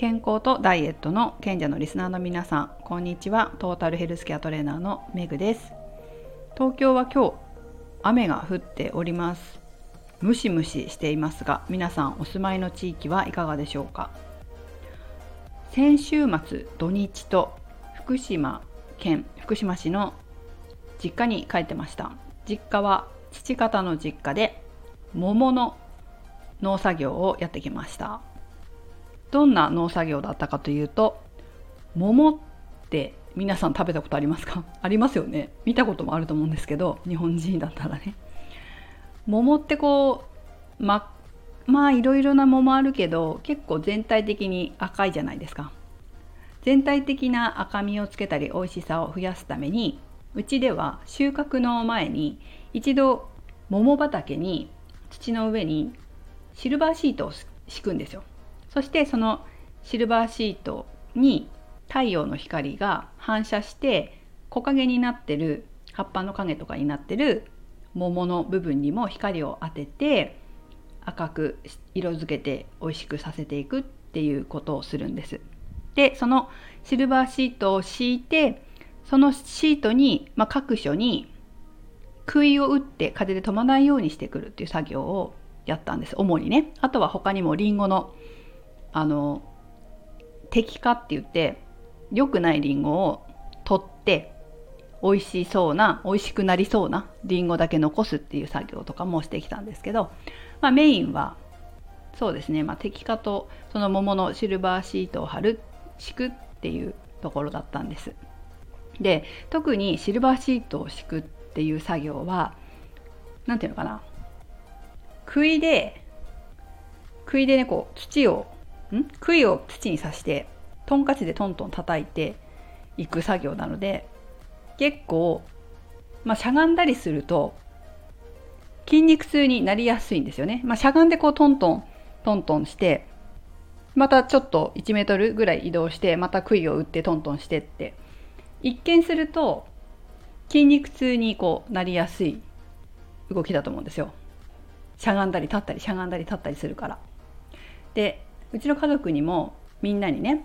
健康とダイエットの賢者のリスナーの皆さんこんにちは。トータルヘルスケアトレーナーのメグです。東京は今日雨が降っております。ムシムシしていますが皆さんお住まいの地域はいかがでしょうか？先週末土日と福島県福島市の実家に帰ってました。実家は父方の実家で桃の農作業をやってきました。どんな農作業だったかというと桃って皆さん食べたことありますか？ありますよね。見たこともあると思うんですけど日本人だったらね。桃ってこうままあいろいろな桃あるけど結構全体的に赤いじゃないですか。全体的な赤みをつけたり美味しさを増やすためにうちでは収穫の前に一度桃畑に土の上にシルバーシートを敷くんですよ。そしてそのシルバーシートに太陽の光が反射して木陰になってる葉っぱの影とかになってる桃の部分にも光を当てて赤く色づけて美味しくさせていくっていうことをするんです。でそのシルバーシートを敷いてそのシートに、まあ、各所に杭を打って風で飛ばないようにしてくるっていう作業をやったんです主にねあとは他にもりんごのあの適化って言って良くないりんごを取って美味しそうな美味しくなりそうなりんごだけ残すっていう作業とかもしてきたんですけど、まあ、メインはそうですね、まあ、適化とその桃のシルバーシートを貼る敷くっていうところだったんです。で特にシルバーシートを敷くっていう作業は何て言うのかな杭で杭でねこう土を杭を土に刺してトンカチでトントン叩いていく作業なので結構、まあ、しゃがんだりすると筋肉痛になりやすいんですよね。まあ、しゃがんでこうトントントントンしてまたちょっと1メートルぐらい移動してまた杭を打ってトントンしてって一見すると筋肉痛にこうなりやすい動きだと思うんですよ。しゃがんだり立ったりしゃがんだり立ったりするから。でうちの家族にもみんなにね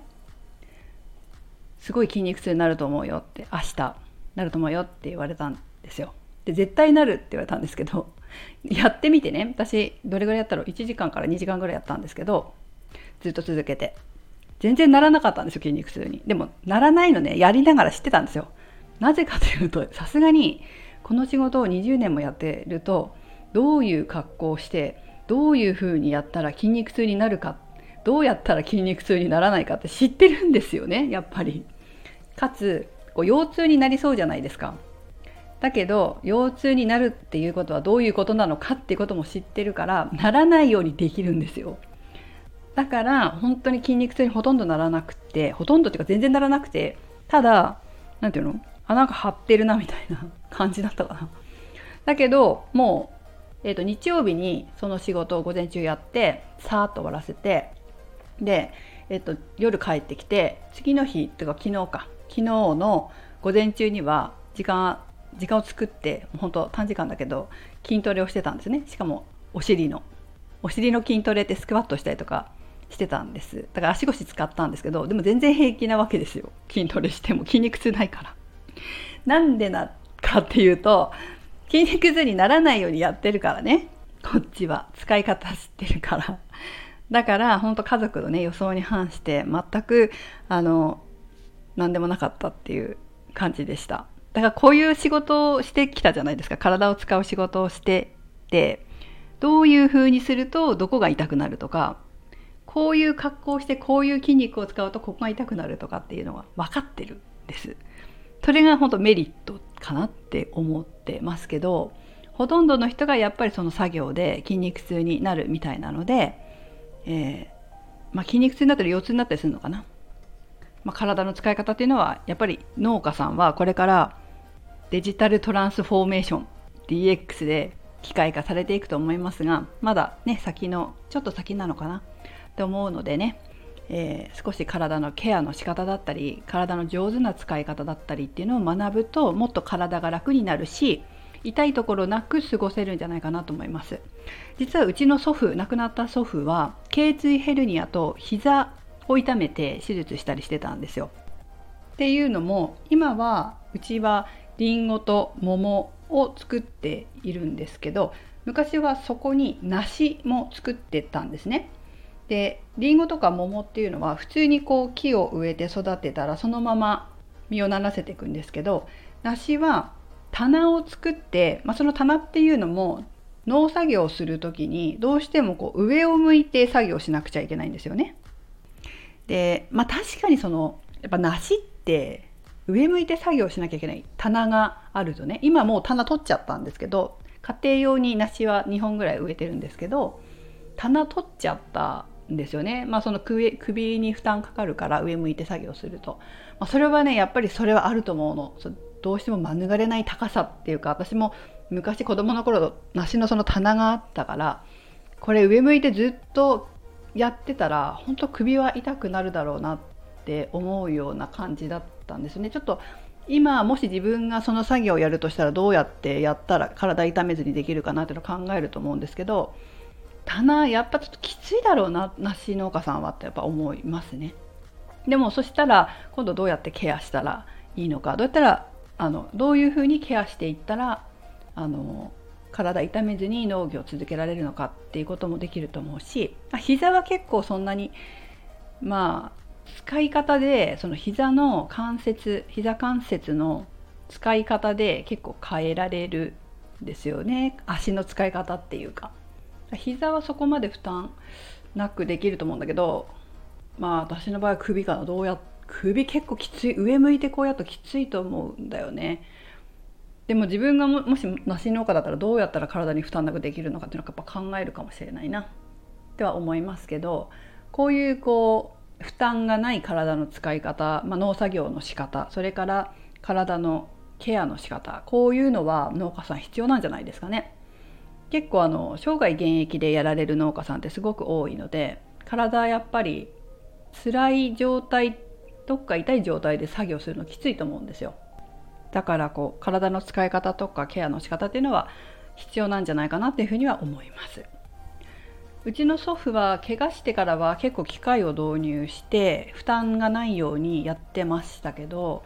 すごい筋肉痛になると思うよって明日なると思うよって言われたんですよ。で絶対なるって言われたんですけど やってみてね私どれぐらいやったろう？1時間から2時間ぐらいやったんですけどずっと続けて。全然ならなかったんですよ筋肉痛に。でもならないのねやりながら知ってたんですよ。なぜかというとさすがにこの仕事を20年もやってるとどういう格好をしてどういうふうにやったら筋肉痛になるかどうやったら筋肉痛にならないかって知ってるんですよねやっぱり。かつこう腰痛になりそうじゃないですか。だけど腰痛になるっていうことはどういうことなのかっていうことも知ってるからならないようにできるんですよ。だから本当に筋肉痛にほとんどならなくてほとんどっていうか全然ならなくてただ何て言うのあなんか張ってるなみたいな 感じだったかな。だけどもう、えーと、日曜日にその仕事を午前中やってさーっと終わらせてで、えーと、夜帰ってきて次の日っていうか昨日か。昨日の午前中には時間時間を作って本当短時間だけど筋トレをしてたんですね。しかもお尻の。お尻の筋トレってスクワットしたりとかしてたんです。だから足腰使ったんですけどでも全然平気なわけですよ。筋トレしても筋肉痛ないから。なんでなかっていうと筋肉痛にならないようにやってるからね。こっちは。使い方知ってるから。だから本当家族のね予想に反して全くあの何でもなかったっていう感じでした。だからこういう仕事をしてきたじゃないですか。体を使う仕事をしててどういう風にするとどこが痛くなるとかこういう格好をしてこういう筋肉を使うとここが痛くなるとかっていうのが分かってるんです。それが本当メリットかなって思ってますけどほとんどの人がやっぱりその作業で筋肉痛になるみたいなので、えー、まあ、筋肉痛になったり腰痛になったりするのかな、まあ、体の使い方っていうのはやっぱり農家さんはこれからデジタルトランスフォーメーション DX で機械化されていくと思いますがまだね先のちょっと先なのかな。って思うのでね、えー、少し体のケアの仕方だったり体の上手な使い方だったりっていうのを学ぶともっと体が楽になるし痛いところなく過ごせるんじゃないかなと思います実はうちの祖父亡くなった祖父は頸椎ヘルニアと膝を痛めて手術したりしてたんですよ。っていうのも今はうちはりんごと桃を作っているんですけど昔はそこに梨も作ってたんですね。でりんごとか桃っていうのは普通にこう木を植えて育てたらそのまま実をならせていくんですけど梨は棚を作って、まあ、その棚っていうのも農作業をする時にどうしてもこう上を向いて作業しなくちゃいけないんですよね。でまあ確かにそのやっぱ梨って上向いて作業しなきゃいけない棚があるとね今もう棚取っちゃったんですけど家庭用に梨は2本ぐらい植えてるんですけど棚取っちゃったんですよね。まあその首に負担かかるから上向いて作業すると、まあ、それはねやっぱりそれはあると思うの。どうしても免れない高さっていうか私も昔子供の頃梨のその棚があったからこれ上向いてずっとやってたら本当首は痛くなるだろうなって思うような感じだったんですね。ちょっと今もし自分がその作業をやるとしたらどうやってやったら体痛めずにできるかなっていうのを考えると思うんですけど棚やっぱちょっときついだろうな梨農家さんはってやっぱ思いますね。でもそしたら今度どうやってケアしたらいいのかどうやったらあのどういうふうにケアしていったらあの体痛めずに農業を続けられるのかっていうこともできると思うし膝は結構そんなにまあ使い方でその膝の関節膝関節の使い方で結構変えられるんですよね。足の使い方っていうか。膝はそこまで負担なくできると思うんだけどまあ私の場合は首かなどうやって首結構きつい上向いてこうやるときついと思うんだよねでも自分がももし梨農家だったらどうやったら体に負担なくできるのかっていうのはやっぱ考えるかもしれないなっては思いますけどこういうこう負担がない体の使い方、まあ、農作業の仕方それから体のケアの仕方こういうのは農家さん必要なんじゃないですかね。結構あの生涯現役でやられる農家さんってすごく多いので体やっぱり辛い状態どっか痛い状態で作業するのきついと思うんですよ。だからこう体の使い方とかケアの仕方っていうのは必要なんじゃないかなっていうふうには思います。うちの祖父は怪我してからは結構機械を導入して負担がないようにやってましたけど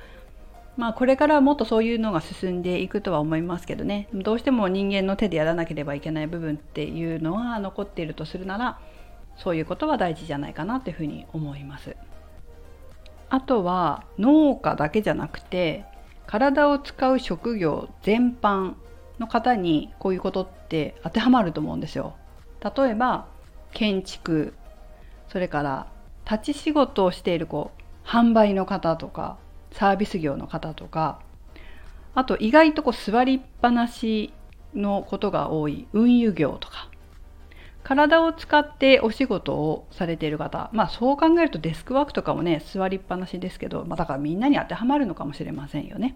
まあこれからもっとそういうのが進んでいくとは思いますけどね。どうしても人間の手でやらなければいけない部分っていうのは残っているとするならそういうことは大事じゃないかなというふうに思います。あとは農家だけじゃなくて体を使う職業全般の方にこういうことって当てはまると思うんですよ。例えば建築それから立ち仕事をしているこう販売の方とかサービス業の方とかあと意外とこう座りっぱなしのことが多い運輸業とか体を使ってお仕事をされている方まあそう考えるとデスクワークとかもね座りっぱなしですけど、まあ、だからみんなに当てはまるのかもしれませんよね。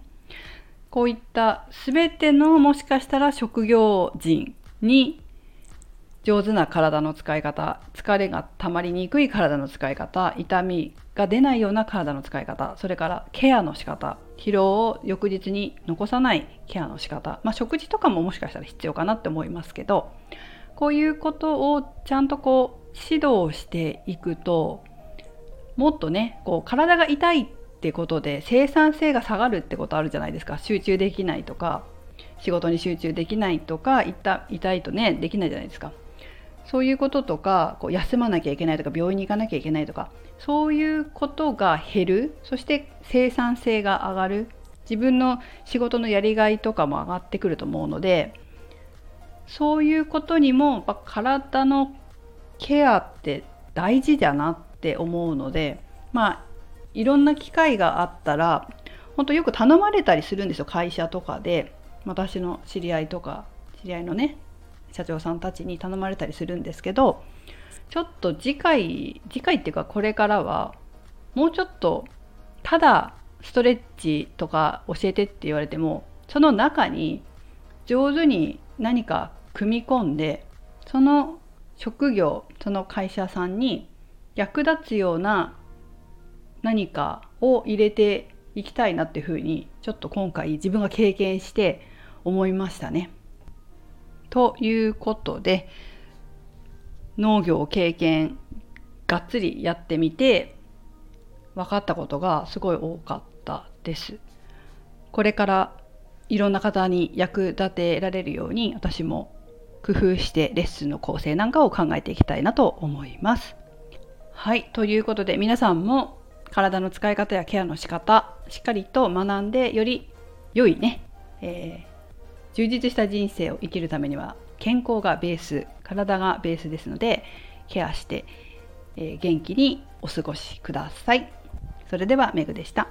こういった全てのもしかしたら職業人に上手な体の使い方疲れがたまりにくい体の使い方痛みが出ないような体の使い方それからケアの仕方疲労を翌日に残さないケアの仕方、まあ、食事とかももしかしたら必要かなって思いますけどこういうことをちゃんとこう指導していくともっとねこう体が痛いってことで生産性が下がるってことあるじゃないですか。集中できないとか仕事に集中できないとか痛いとねできないじゃないですか。そういうこととかこう休まなきゃいけないとか病院に行かなきゃいけないとかそういうことが減る。そして生産性が上がる。自分の仕事のやりがいとかも上がってくると思うのでそういうことにもやっぱ体のケアって大事だなって思うのでまあいろんな機会があったら本当よく頼まれたりするんですよ会社とかで。私の知り合いとか知り合いのね社長さんたちに頼まれたりするんですけどちょっと次回次回っていうかこれからはもうちょっとただストレッチとか教えてって言われてもその中に上手に何か組み込んでその職業その会社さんに役立つような何かを入れていきたいなっていうふうにちょっと今回自分が経験して思いましたね。ということで農業経験がっつりやってみて分かったことがすごい多かったです。これからいろんな方に役立てられるように私も工夫してレッスンの構成なんかを考えていきたいなと思います。はいということで皆さんも体の使い方やケアの仕方しっかりと学んでより良いね、えー、充実した人生を生きるためには健康がベース体がベースですのでケアして、えー、元気にお過ごしください。それではメグでした。